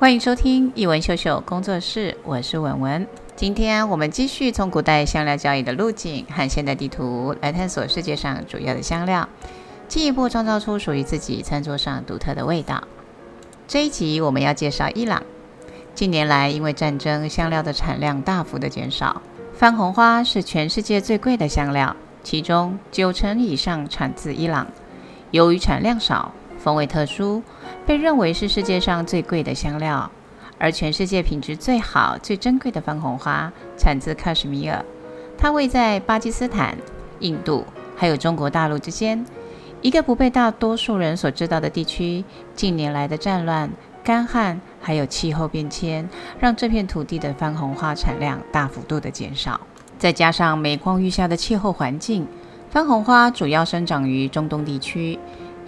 欢迎收听一文秀秀工作室，我是文文。今天我们继续从古代香料交易的路径和现代地图来探索世界上主要的香料，进一步创造出属于自己餐桌上独特的味道。这一集我们要介绍伊朗。近年来，因为战争，香料的产量大幅的减少。番红花是全世界最贵的香料，其中九成以上产自伊朗。由于产量少，风味特殊，被认为是世界上最贵的香料。而全世界品质最好、最珍贵的番红花产自喀什米尔，它位在巴基斯坦、印度还有中国大陆之间，一个不被大多数人所知道的地区。近年来的战乱、干旱。还有气候变迁，让这片土地的番红花产量大幅度的减少。再加上每况愈下的气候环境，番红花主要生长于中东地区，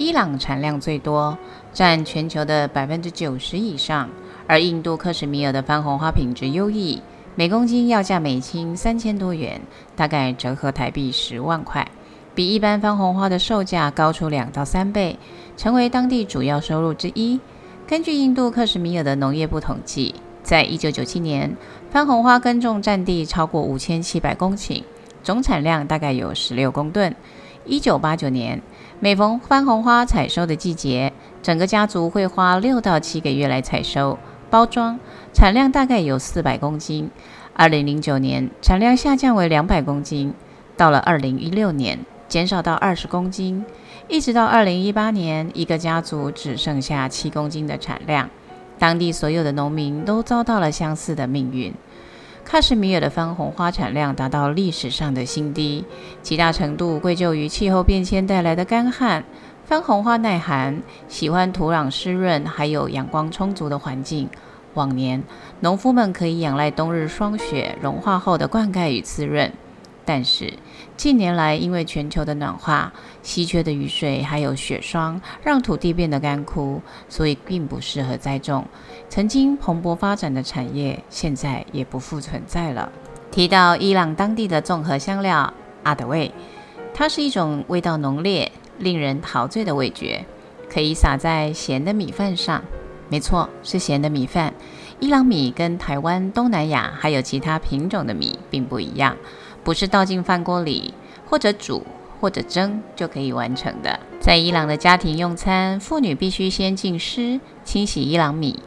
伊朗产量最多，占全球的百分之九十以上。而印度克什米尔的番红花品质优异，每公斤要价美金三千多元，大概折合台币十万块，比一般番红花的售价高出两到三倍，成为当地主要收入之一。根据印度克什米尔的农业部统计，在一九九七年，番红花耕种占地超过五千七百公顷，总产量大概有十六公吨。一九八九年，每逢番红花采收的季节，整个家族会花六到七个月来采收、包装，产量大概有四百公斤。二零零九年，产量下降为两百公斤，到了二零一六年，减少到二十公斤。一直到二零一八年，一个家族只剩下七公斤的产量，当地所有的农民都遭到了相似的命运。喀什米尔的番红花产量达到历史上的新低，极大程度归咎于气候变迁带来的干旱。番红花耐寒，喜欢土壤湿润还有阳光充足的环境。往年，农夫们可以仰赖冬日霜雪融化后的灌溉与滋润。但是近年来，因为全球的暖化、稀缺的雨水还有雪霜，让土地变得干枯，所以并不适合栽种。曾经蓬勃发展的产业，现在也不复存在了。提到伊朗当地的综合香料阿德味，它是一种味道浓烈、令人陶醉的味觉，可以撒在咸的米饭上。没错，是咸的米饭。伊朗米跟台湾、东南亚还有其他品种的米并不一样。不是倒进饭锅里，或者煮，或者蒸就可以完成的。在伊朗的家庭用餐，妇女必须先浸湿、清洗伊朗米，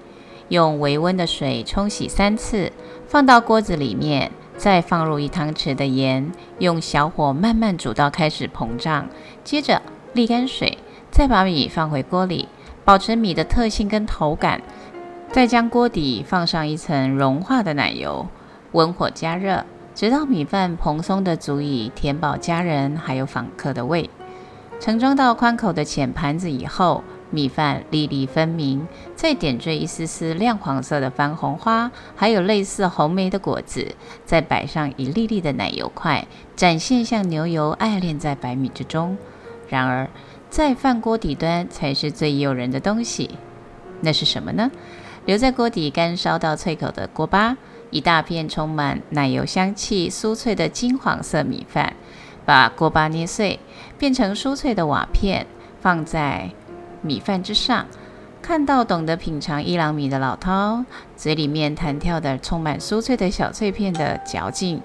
用微温的水冲洗三次，放到锅子里面，再放入一汤匙的盐，用小火慢慢煮到开始膨胀。接着沥干水，再把米放回锅里，保持米的特性跟口感。再将锅底放上一层融化的奶油，温火加热。直到米饭蓬松的足以填饱家人还有访客的胃，盛装到宽口的浅盘子以后，米饭粒粒分明，再点缀一丝丝亮黄色的番红花，还有类似红莓的果子，再摆上一粒粒的奶油块，展现像牛油爱恋在白米之中。然而，在饭锅底端才是最诱人的东西，那是什么呢？留在锅底干烧到脆口的锅巴。一大片充满奶油香气、酥脆的金黄色米饭，把锅巴捏碎，变成酥脆的瓦片，放在米饭之上。看到懂得品尝伊朗米的老饕，嘴里面弹跳的充满酥脆的小脆片的嚼劲，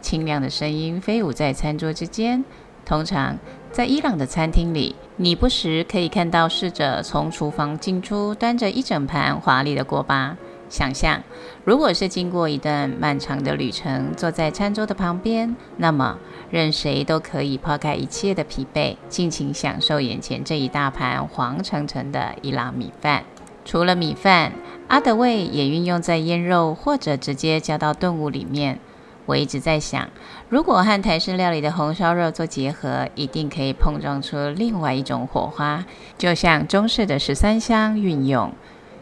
清亮的声音飞舞在餐桌之间。通常在伊朗的餐厅里，你不时可以看到侍者从厨房进出，端着一整盘华丽的锅巴。想象，如果是经过一段漫长的旅程，坐在餐桌的旁边，那么任谁都可以抛开一切的疲惫，尽情享受眼前这一大盘黄澄澄的伊朗米饭。除了米饭，阿德味也运用在腌肉或者直接加到炖物里面。我一直在想，如果和台式料理的红烧肉做结合，一定可以碰撞出另外一种火花，就像中式的十三香运用。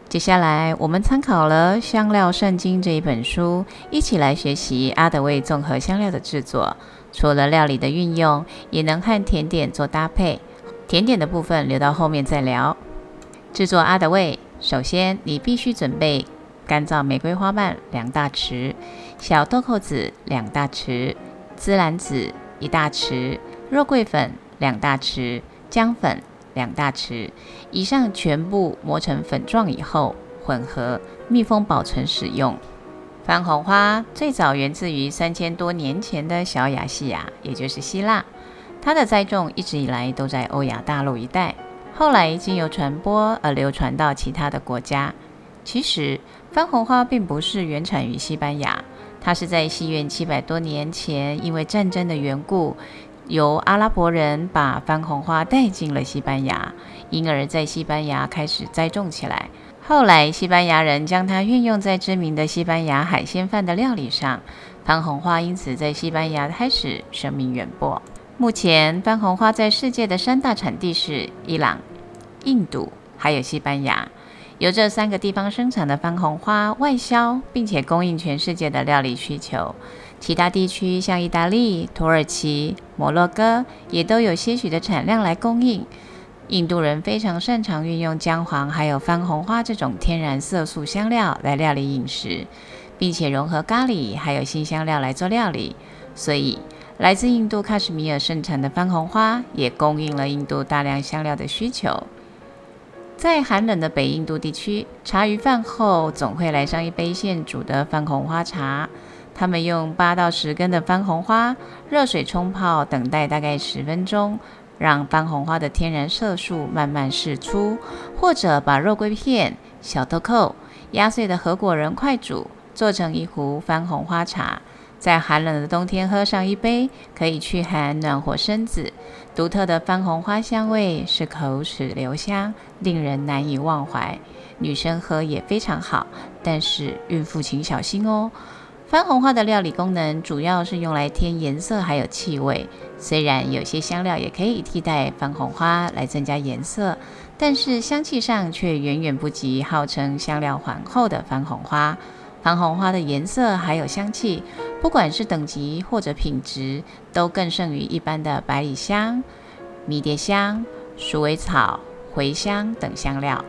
接下来，我们参考了《香料圣经》这一本书，一起来学习阿德味综合香料的制作。除了料理的运用，也能和甜点做搭配。甜点的部分留到后面再聊。制作阿德味，首先你必须准备干燥玫瑰花瓣两大匙，小豆蔻子两大匙，孜然籽一大匙，肉桂粉两大匙，姜粉。两大匙以上全部磨成粉状以后，混合、密封保存使用。番红花最早源自于三千多年前的小亚细亚，也就是希腊。它的栽种一直以来都在欧亚大陆一带，后来经由传播而流传到其他的国家。其实，番红花并不是原产于西班牙，它是在西元七百多年前，因为战争的缘故，由阿拉伯人把番红花带进了西班牙，因而，在西班牙开始栽种起来。后来，西班牙人将它运用在知名的西班牙海鲜饭的料理上，番红花因此在西班牙开始声名远播。目前，番红花在世界的三大产地是伊朗、印度，还有西班牙。由这三个地方生产的番红花外销，并且供应全世界的料理需求。其他地区像意大利、土耳其、摩洛哥，也都有些许的产量来供应。印度人非常擅长运用姜黄还有番红花这种天然色素香料来料理饮食，并且融合咖喱还有新香料来做料理，所以。来自印度喀什米尔盛产的番红花，也供应了印度大量香料的需求。在寒冷的北印度地区，茶余饭后总会来上一杯现煮的番红花茶。他们用八到十根的番红花，热水冲泡，等待大概十分钟，让番红花的天然色素慢慢释出，或者把肉桂片、小豆蔻、压碎的合伙人快煮，做成一壶番红花茶。在寒冷的冬天喝上一杯，可以驱寒暖和身子。独特的番红花香味是口齿留香，令人难以忘怀。女生喝也非常好，但是孕妇请小心哦。番红花的料理功能主要是用来添颜色还有气味。虽然有些香料也可以替代番红花来增加颜色，但是香气上却远远不及号称香料皇后的番红花。番红花的颜色还有香气，不管是等级或者品质，都更胜于一般的百里香、迷迭香、鼠尾草、茴香等香料。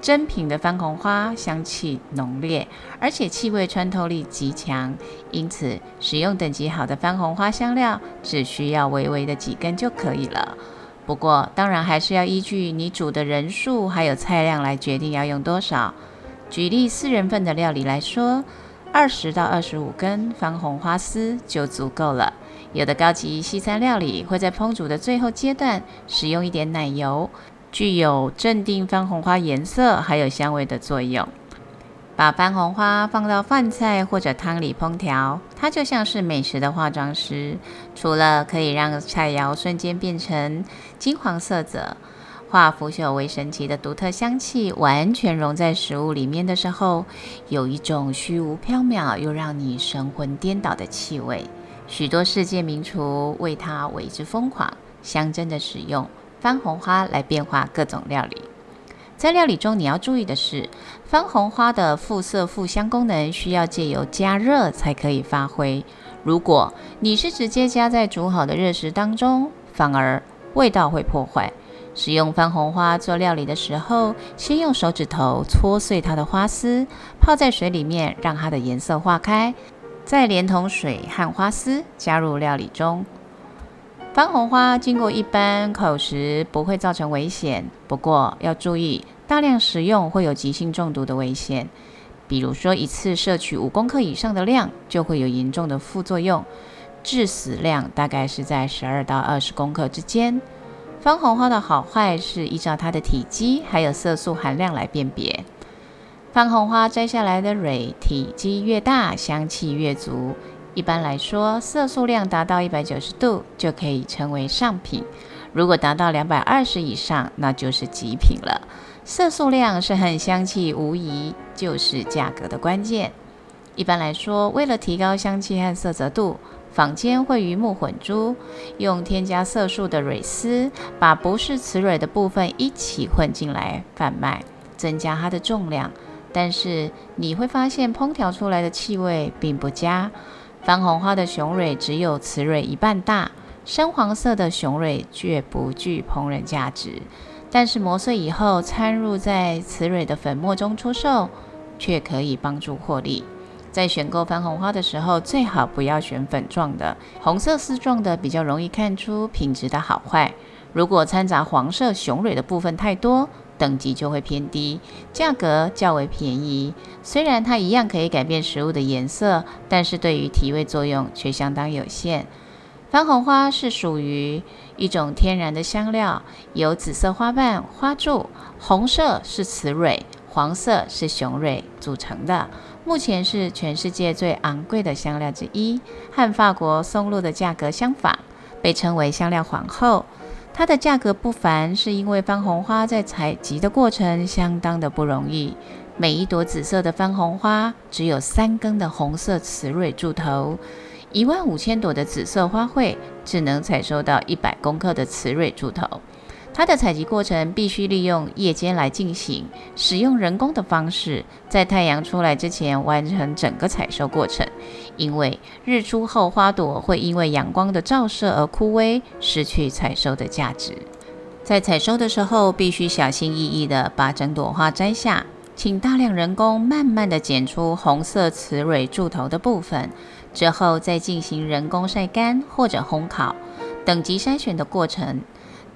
真品的番红花香气浓烈，而且气味穿透力极强，因此使用等级好的番红花香料，只需要微微的几根就可以了。不过，当然还是要依据你煮的人数还有菜量来决定要用多少。举例四人份的料理来说，二十到二十五根番红花丝就足够了。有的高级西餐料理会在烹煮的最后阶段使用一点奶油，具有镇定番红花颜色还有香味的作用。把番红花放到饭菜或者汤里烹调，它就像是美食的化妆师，除了可以让菜肴瞬间变成金黄色泽。化腐朽为神奇的独特香气，完全融在食物里面的时候，有一种虚无缥缈又让你神魂颠倒的气味。许多世界名厨为它为之疯狂，象征的使用番红花来变化各种料理。在料理中，你要注意的是，番红花的复色复香功能需要借由加热才可以发挥。如果你是直接加在煮好的热食当中，反而味道会破坏。使用番红花做料理的时候，先用手指头搓碎它的花丝，泡在水里面，让它的颜色化开，再连同水和花丝加入料理中。番红花经过一般口食不会造成危险，不过要注意，大量食用会有急性中毒的危险。比如说，一次摄取五公克以上的量，就会有严重的副作用，致死量大概是在十二到二十公克之间。番红花的好坏是依照它的体积还有色素含量来辨别。番红花摘下来的蕊体积越大，香气越足。一般来说，色素量达到一百九十度就可以称为上品。如果达到两百二十以上，那就是极品了。色素量是和香气无疑就是价格的关键。一般来说，为了提高香气和色泽度。坊间会鱼目混珠，用添加色素的蕊丝，把不是雌蕊的部分一起混进来贩卖，增加它的重量。但是你会发现烹调出来的气味并不佳。番红花的雄蕊只有雌蕊一半大，深黄色的雄蕊却不具烹饪价值。但是磨碎以后掺入在雌蕊的粉末中出售，却可以帮助获利。在选购番红花的时候，最好不要选粉状的，红色丝状的比较容易看出品质的好坏。如果掺杂黄色雄蕊的部分太多，等级就会偏低，价格较为便宜。虽然它一样可以改变食物的颜色，但是对于提味作用却相当有限。番红花是属于一种天然的香料，由紫色花瓣、花柱、红色是雌蕊、黄色是雄蕊组成的。目前是全世界最昂贵的香料之一，和法国松露的价格相仿，被称为香料皇后。它的价格不凡，是因为番红花在采集的过程相当的不容易。每一朵紫色的番红花只有三根的红色雌蕊柱头，一万五千朵的紫色花卉只能采收到一百公克的雌蕊柱头。它的采集过程必须利用夜间来进行，使用人工的方式，在太阳出来之前完成整个采收过程。因为日出后花朵会因为阳光的照射而枯萎，失去采收的价值。在采收的时候，必须小心翼翼地把整朵花摘下，请大量人工慢慢地剪出红色雌蕊柱头的部分，之后再进行人工晒干或者烘烤，等级筛选的过程。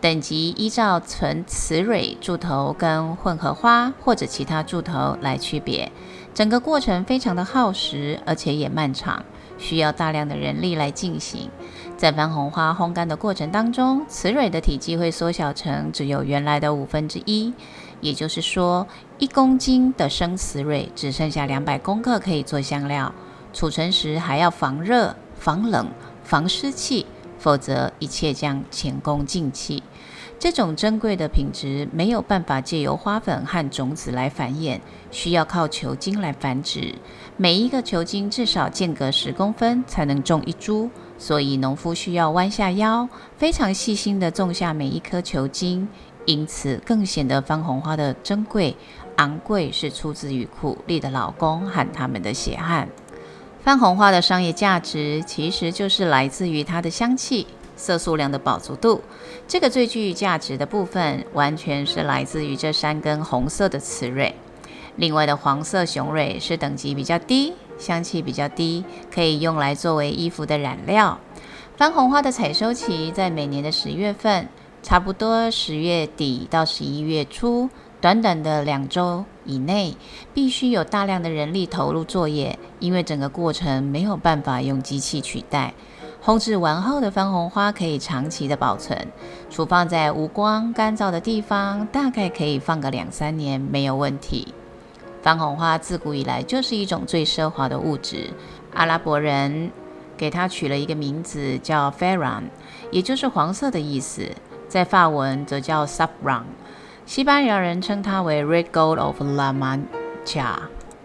等级依照纯雌蕊柱头跟混合花或者其他柱头来区别，整个过程非常的耗时，而且也漫长，需要大量的人力来进行。在番红花烘干的过程当中，雌蕊的体积会缩小成只有原来的五分之一，也就是说，一公斤的生雌蕊只剩下两百公克可以做香料。储存时还要防热、防冷、防湿气。否则，一切将前功尽弃。这种珍贵的品质没有办法借由花粉和种子来繁衍，需要靠球茎来繁殖。每一个球茎至少间隔十公分才能种一株，所以农夫需要弯下腰，非常细心地种下每一颗球茎。因此，更显得番红花的珍贵、昂贵是出自于苦力的劳工和他们的血汗。番红花的商业价值其实就是来自于它的香气、色素量的饱足度。这个最具价值的部分，完全是来自于这三根红色的雌蕊。另外的黄色雄蕊是等级比较低、香气比较低，可以用来作为衣服的染料。番红花的采收期在每年的十月份，差不多十月底到十一月初。短短的两周以内，必须有大量的人力投入作业，因为整个过程没有办法用机器取代。烘制完后的番红花可以长期的保存，储放在无光干燥的地方，大概可以放个两三年没有问题。番红花自古以来就是一种最奢华的物质，阿拉伯人给它取了一个名字叫 Faran，也就是黄色的意思，在法文则叫 Saffron。西班牙人称它为 Red Gold of La Mancha，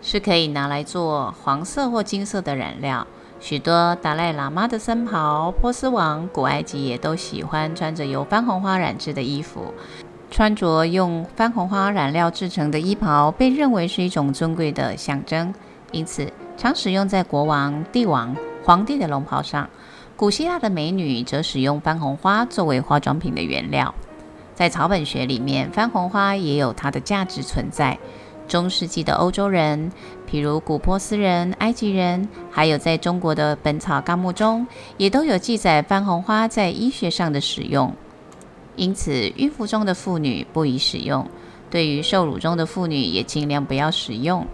是可以拿来做黄色或金色的染料。许多达赖喇嘛的僧袍、波斯王、古埃及也都喜欢穿着由番红花染制的衣服。穿着用番红花染料制成的衣袍，被认为是一种尊贵的象征，因此常使用在国王、帝王、皇帝的龙袍上。古希腊的美女则使用番红花作为化妆品的原料。在草本学里面，番红花也有它的价值存在。中世纪的欧洲人，譬如古波斯人、埃及人，还有在中国的《本草纲目》中，也都有记载番红花在医学上的使用。因此，孕妇中的妇女不宜使用；对于受乳中的妇女，也尽量不要使用。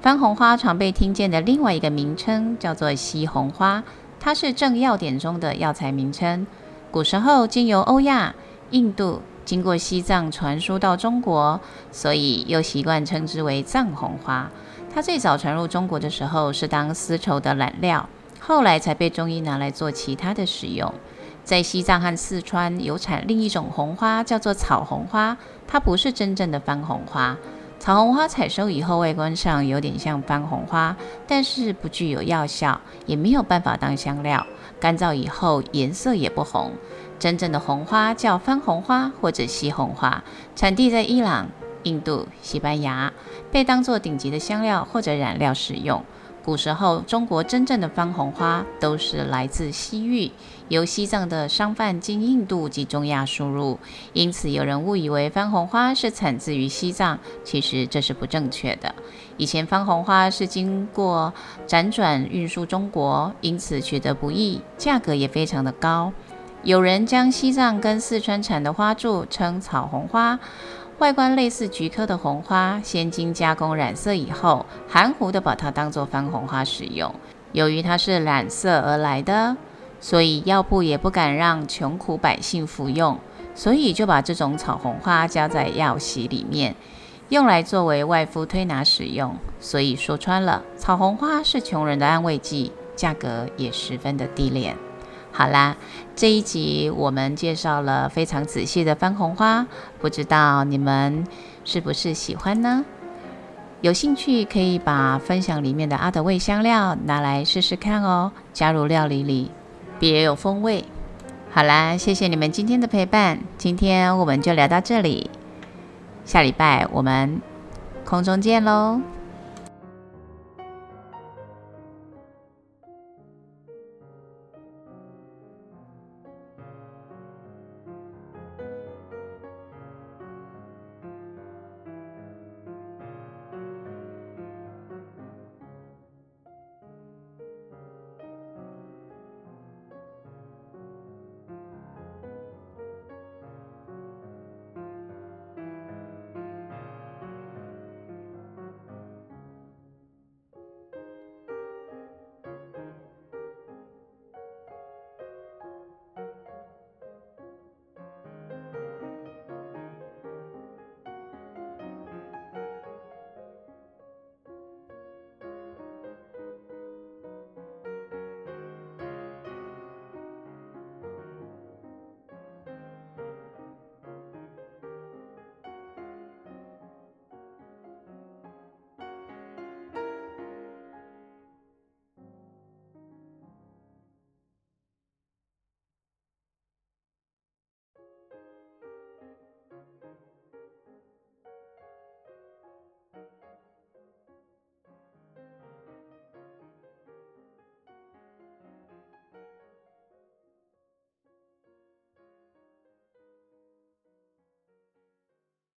番红花常被听见的另外一个名称叫做西红花，它是正药典中的药材名称。古时候，经由欧亚、印度。经过西藏传输到中国，所以又习惯称之为藏红花。它最早传入中国的时候是当丝绸的染料，后来才被中医拿来做其他的使用。在西藏和四川有产另一种红花，叫做草红花，它不是真正的番红花。草红花采收以后，外观上有点像番红花，但是不具有药效，也没有办法当香料。干燥以后，颜色也不红。真正的红花叫番红花或者西红花，产地在伊朗、印度、西班牙，被当作顶级的香料或者染料使用。古时候，中国真正的番红花都是来自西域，由西藏的商贩经印度及中亚输入，因此有人误以为番红花是产自于西藏，其实这是不正确的。以前番红花是经过辗转运输中国，因此取得不易，价格也非常的高。有人将西藏跟四川产的花柱称草红花，外观类似菊科的红花，先经加工染色以后，含糊的把它当做番红花使用。由于它是染色而来的，所以药铺也不敢让穷苦百姓服用，所以就把这种草红花加在药席里面，用来作为外敷推拿使用。所以说穿了，草红花是穷人的安慰剂，价格也十分的低廉。好啦，这一集我们介绍了非常仔细的番红花，不知道你们是不是喜欢呢？有兴趣可以把分享里面的阿德味香料拿来试试看哦，加入料理里，别有风味。好啦，谢谢你们今天的陪伴，今天我们就聊到这里，下礼拜我们空中见喽。